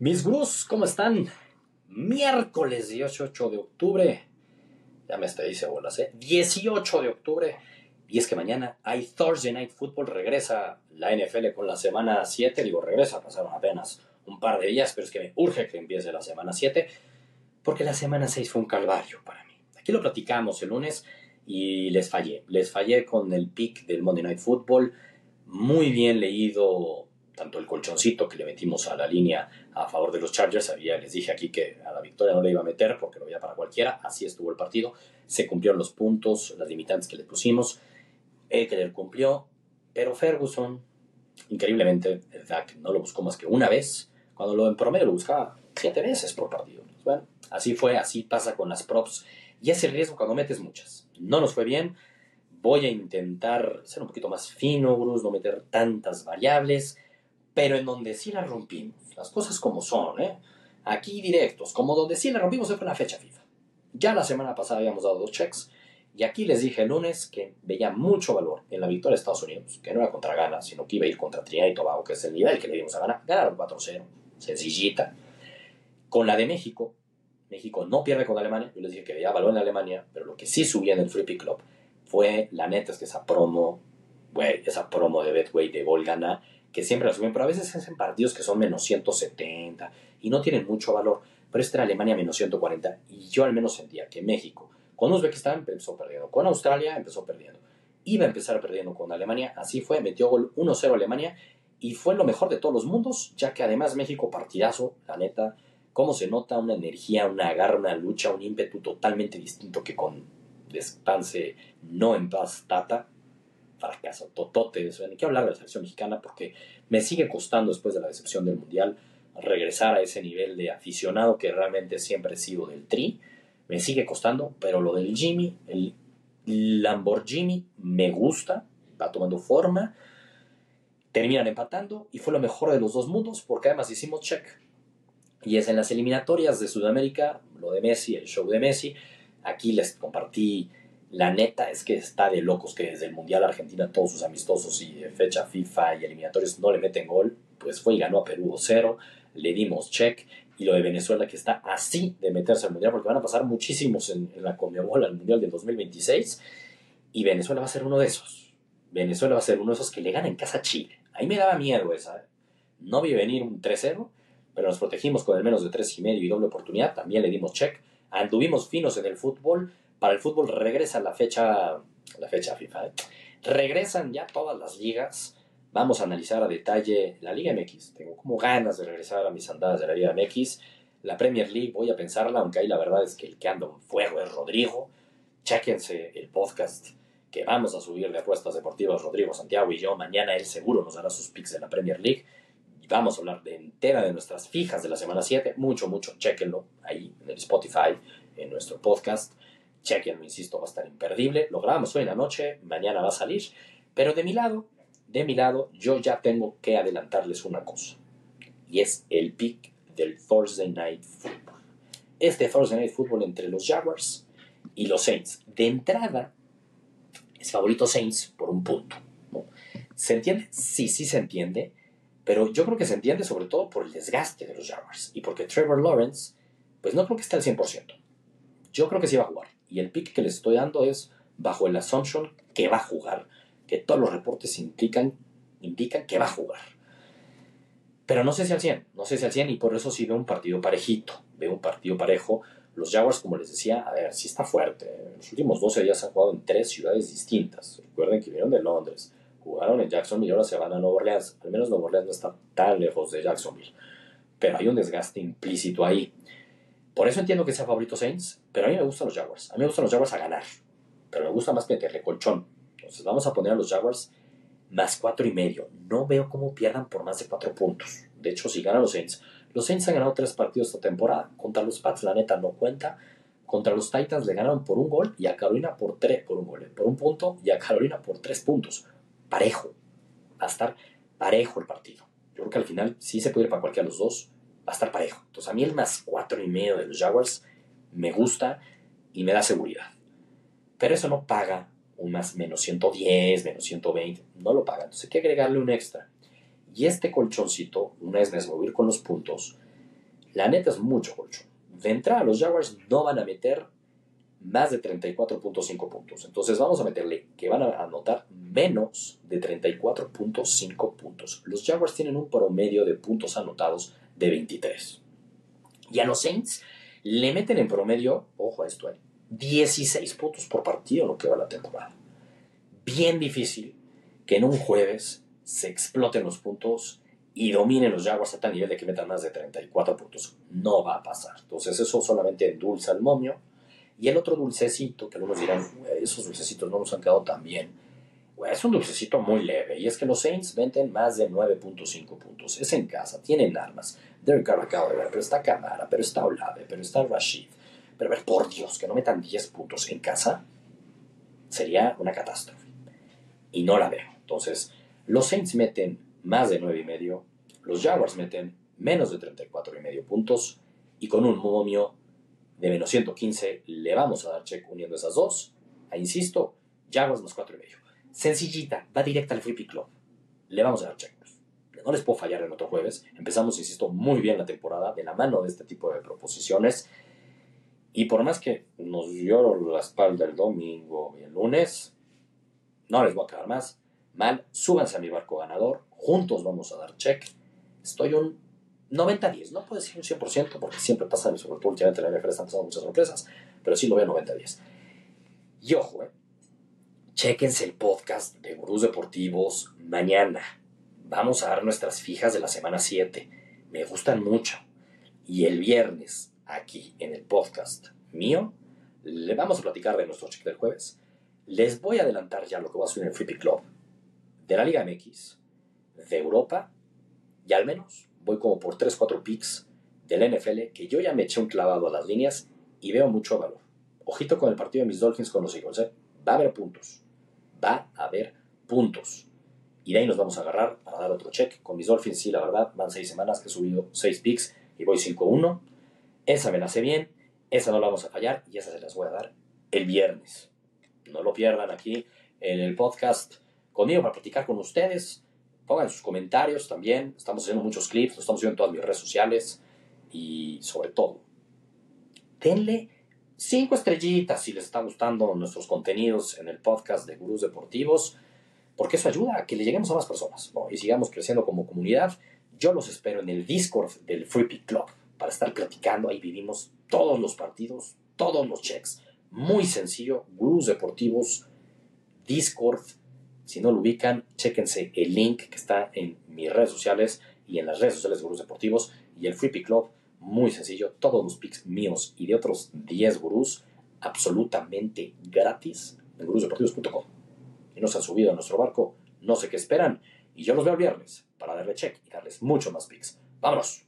Mis Grus, ¿cómo están? Miércoles 18 de octubre. Ya me está dice bolas, ¿eh? 18 de octubre. Y es que mañana hay Thursday Night Football. Regresa la NFL con la semana 7. Digo, regresa, pasaron apenas un par de días, pero es que me urge que empiece la semana 7. Porque la semana 6 fue un calvario para mí. Aquí lo platicamos el lunes y les fallé. Les fallé con el pick del Monday Night Football. Muy bien leído tanto el colchoncito que le metimos a la línea a favor de los Chargers, había, les dije aquí que a la victoria no le iba a meter porque lo veía para cualquiera, así estuvo el partido, se cumplieron los puntos, las limitantes que le pusimos, Eckler cumplió, pero Ferguson, increíblemente, el DAC no lo buscó más que una vez, cuando lo en promedio lo buscaba siete veces por partido. Bueno, así fue, así pasa con las props, y es el riesgo cuando metes muchas. No nos fue bien, voy a intentar ser un poquito más fino, Bruce, no meter tantas variables, pero en donde sí la rompimos, las cosas como son, ¿eh? aquí directos, como donde sí la rompimos fue la fecha FIFA. Ya la semana pasada habíamos dado dos checks, y aquí les dije el lunes que veía mucho valor en la victoria de Estados Unidos, que no era contra Ghana, sino que iba a ir contra Trinidad y Tobago, que es el nivel que le dimos a Ghana. Ganaron 4-0, sencillita. Con la de México, México no pierde con Alemania, yo les dije que veía valor en Alemania, pero lo que sí subía en el Free Pick Club fue, la neta, es que esa promo, güey, esa promo de Betway de gol gana, que siempre la suben, pero a veces hacen partidos que son menos 170 y no tienen mucho valor. Pero este era Alemania menos 140 y yo al menos sentía que México, con Uzbekistán empezó perdiendo, con Australia empezó perdiendo, iba a empezar perdiendo con Alemania, así fue, metió gol 1-0 Alemania y fue lo mejor de todos los mundos, ya que además México partidazo, la neta, cómo se nota una energía, una garra, una lucha, un ímpetu totalmente distinto que con Despanse no en paz Tata, fracaso totote. Ni quiero hablar de la selección mexicana porque me sigue costando después de la decepción del Mundial regresar a ese nivel de aficionado que realmente siempre he sido del Tri. Me sigue costando, pero lo del Jimmy, el Lamborghini, me gusta, va tomando forma. Terminan empatando y fue lo mejor de los dos mundos porque además hicimos check. Y es en las eliminatorias de Sudamérica, lo de Messi, el show de Messi. Aquí les compartí la neta es que está de locos que desde el Mundial Argentina todos sus amistosos y fecha FIFA y eliminatorios no le meten gol. Pues fue y ganó a Perú 2-0, le dimos check. Y lo de Venezuela que está así de meterse al Mundial porque van a pasar muchísimos en, la Conmebol al Mundial del 2026. Y Venezuela va a ser uno de esos. Venezuela va a ser uno de esos que le gana en casa Chile. Ahí me daba miedo esa. ¿eh? No vi venir un 3-0, pero nos protegimos con el menos de 3,5 y medio y doble oportunidad. También le dimos check. Anduvimos finos en el fútbol para el fútbol regresa la fecha, la fecha FIFA. ¿eh? Regresan ya todas las ligas. Vamos a analizar a detalle la Liga MX. Tengo como ganas de regresar a mis andadas de la Liga MX. La Premier League voy a pensarla, aunque ahí la verdad es que el que anda en fuego es Rodrigo. Chéquense el podcast que vamos a subir de apuestas deportivas Rodrigo Santiago y yo. Mañana él seguro nos dará sus picks de la Premier League. Y vamos a hablar de entera de nuestras fijas de la semana 7. Mucho, mucho, chéquenlo ahí en el Spotify, en nuestro podcast. Chequen, insisto, va a estar imperdible. Lo grabamos hoy en la noche, mañana va a salir. Pero de mi lado, de mi lado, yo ya tengo que adelantarles una cosa. Y es el pick del Thursday Night Football. Este Thursday Night Football entre los Jaguars y los Saints. De entrada, es favorito Saints por un punto. ¿Se entiende? Sí, sí se entiende. Pero yo creo que se entiende sobre todo por el desgaste de los Jaguars. Y porque Trevor Lawrence, pues no creo que esté al 100%. Yo creo que sí va a jugar. Y el pick que les estoy dando es bajo el assumption que va a jugar, que todos los reportes implican, indican que va a jugar. Pero no sé si al 100, no sé si al 100 y por eso sí veo un partido parejito, veo un partido parejo. Los Jaguars, como les decía, a ver, sí está fuerte. Los últimos 12 días han jugado en tres ciudades distintas. Recuerden que vinieron de Londres, jugaron en Jacksonville y ahora se van a Nueva Orleans. Al menos Nueva Orleans no está tan lejos de Jacksonville. Pero hay un desgaste implícito ahí. Por eso entiendo que sea favorito Saints, pero a mí me gustan los Jaguars. A mí me gustan los Jaguars a ganar, pero me gusta más meterle colchón. Entonces vamos a poner a los Jaguars más cuatro y medio. No veo cómo pierdan por más de cuatro puntos. De hecho, si ganan los Saints, los Saints han ganado tres partidos esta temporada. Contra los Pats, la neta, no cuenta. Contra los Titans le ganaron por un gol y a Carolina por tres, por un gol, por un punto y a Carolina por tres puntos. Parejo. Va a estar parejo el partido. Yo creo que al final sí se puede ir para cualquiera de los dos va a estar parejo. Entonces a mí el más cuatro y medio de los Jaguars me gusta y me da seguridad. Pero eso no paga un más menos 110, menos 120, no lo paga. Entonces hay que agregarle un extra. Y este colchoncito, una vez a ir con los puntos, La neta es mucho colchón. De entrada, los Jaguars no van a meter más de 34.5 puntos. Entonces vamos a meterle que van a anotar menos de 34.5 puntos. Los Jaguars tienen un promedio de puntos anotados de 23. Y a los Saints le meten en promedio, ojo a esto, 16 puntos por partido lo que va la temporada. Bien difícil que en un jueves se exploten los puntos y dominen los Jaguars a tal nivel de que metan más de 34 puntos. No va a pasar. Entonces eso solamente endulza el momio. Y el otro dulcecito, que algunos dirán, esos dulcecitos no nos han quedado tan bien. Es un dulcecito muy leve. Y es que los Saints venden más de 9.5 puntos. Es en casa, tienen armas. Derek Carr de ver, pero está Camara, pero está Olave, pero está Rashid. Pero a ver, por Dios, que no metan 10 puntos en casa sería una catástrofe. Y no la veo. Entonces, los Saints meten más de 9,5, los Jaguars meten menos de 34,5 puntos y con un momio de menos 115 le vamos a dar check uniendo esas dos. A, insisto, Jaguars más 4,5. Sencillita, va directa al Free Pick Club. Le vamos a dar check. No les puedo fallar en otro jueves. Empezamos, insisto, muy bien la temporada de la mano de este tipo de proposiciones. Y por más que nos lloro la espalda el domingo y el lunes, no les voy a quedar más. Mal, súbanse a mi barco ganador. Juntos vamos a dar check. Estoy un 90-10. No puedo decir un 100% porque siempre pasa, sobre todo últimamente en la NFL están pasando muchas sorpresas. Pero sí lo veo 90-10. Y ojo, eh. Chequense el podcast de Gurús Deportivos mañana. Vamos a dar nuestras fijas de la semana 7. Me gustan mucho. Y el viernes aquí en el podcast mío, le vamos a platicar de nuestro check del jueves. Les voy a adelantar ya lo que va a subir en el Free Club de la Liga MX, de Europa, y al menos voy como por 3-4 picks del NFL que yo ya me eché un clavado a las líneas y veo mucho valor. Ojito con el partido de mis Dolphins con los Eagles, ¿eh? va a haber puntos, va a haber puntos. Y de ahí nos vamos a agarrar para dar otro check. Con mis Dolphins, sí, la verdad, van 6 semanas que he subido 6 picks y voy 5-1. Esa me la sé bien, esa no la vamos a fallar y esa se las voy a dar el viernes. No lo pierdan aquí en el podcast conmigo para platicar con ustedes. Pongan sus comentarios también. Estamos haciendo muchos clips, lo estamos viendo en todas mis redes sociales. Y sobre todo, denle cinco estrellitas si les está gustando nuestros contenidos en el podcast de Gurús Deportivos, porque eso ayuda a que le lleguemos a más personas y sigamos creciendo como comunidad. Yo los espero en el Discord del Free Pick Club para estar platicando. Ahí vivimos todos los partidos, todos los checks. Muy sencillo, Gurús Deportivos, Discord. Si no lo ubican, chéquense el link que está en mis redes sociales y en las redes sociales de Gurús Deportivos y el Free Pick Club. Muy sencillo, todos los picks míos y de otros 10 gurús absolutamente gratis en gurúsdeportivos.com. Y no se han subido a nuestro barco, no sé qué esperan. Y yo los veo el viernes para darle check y darles mucho más picks. ¡Vámonos!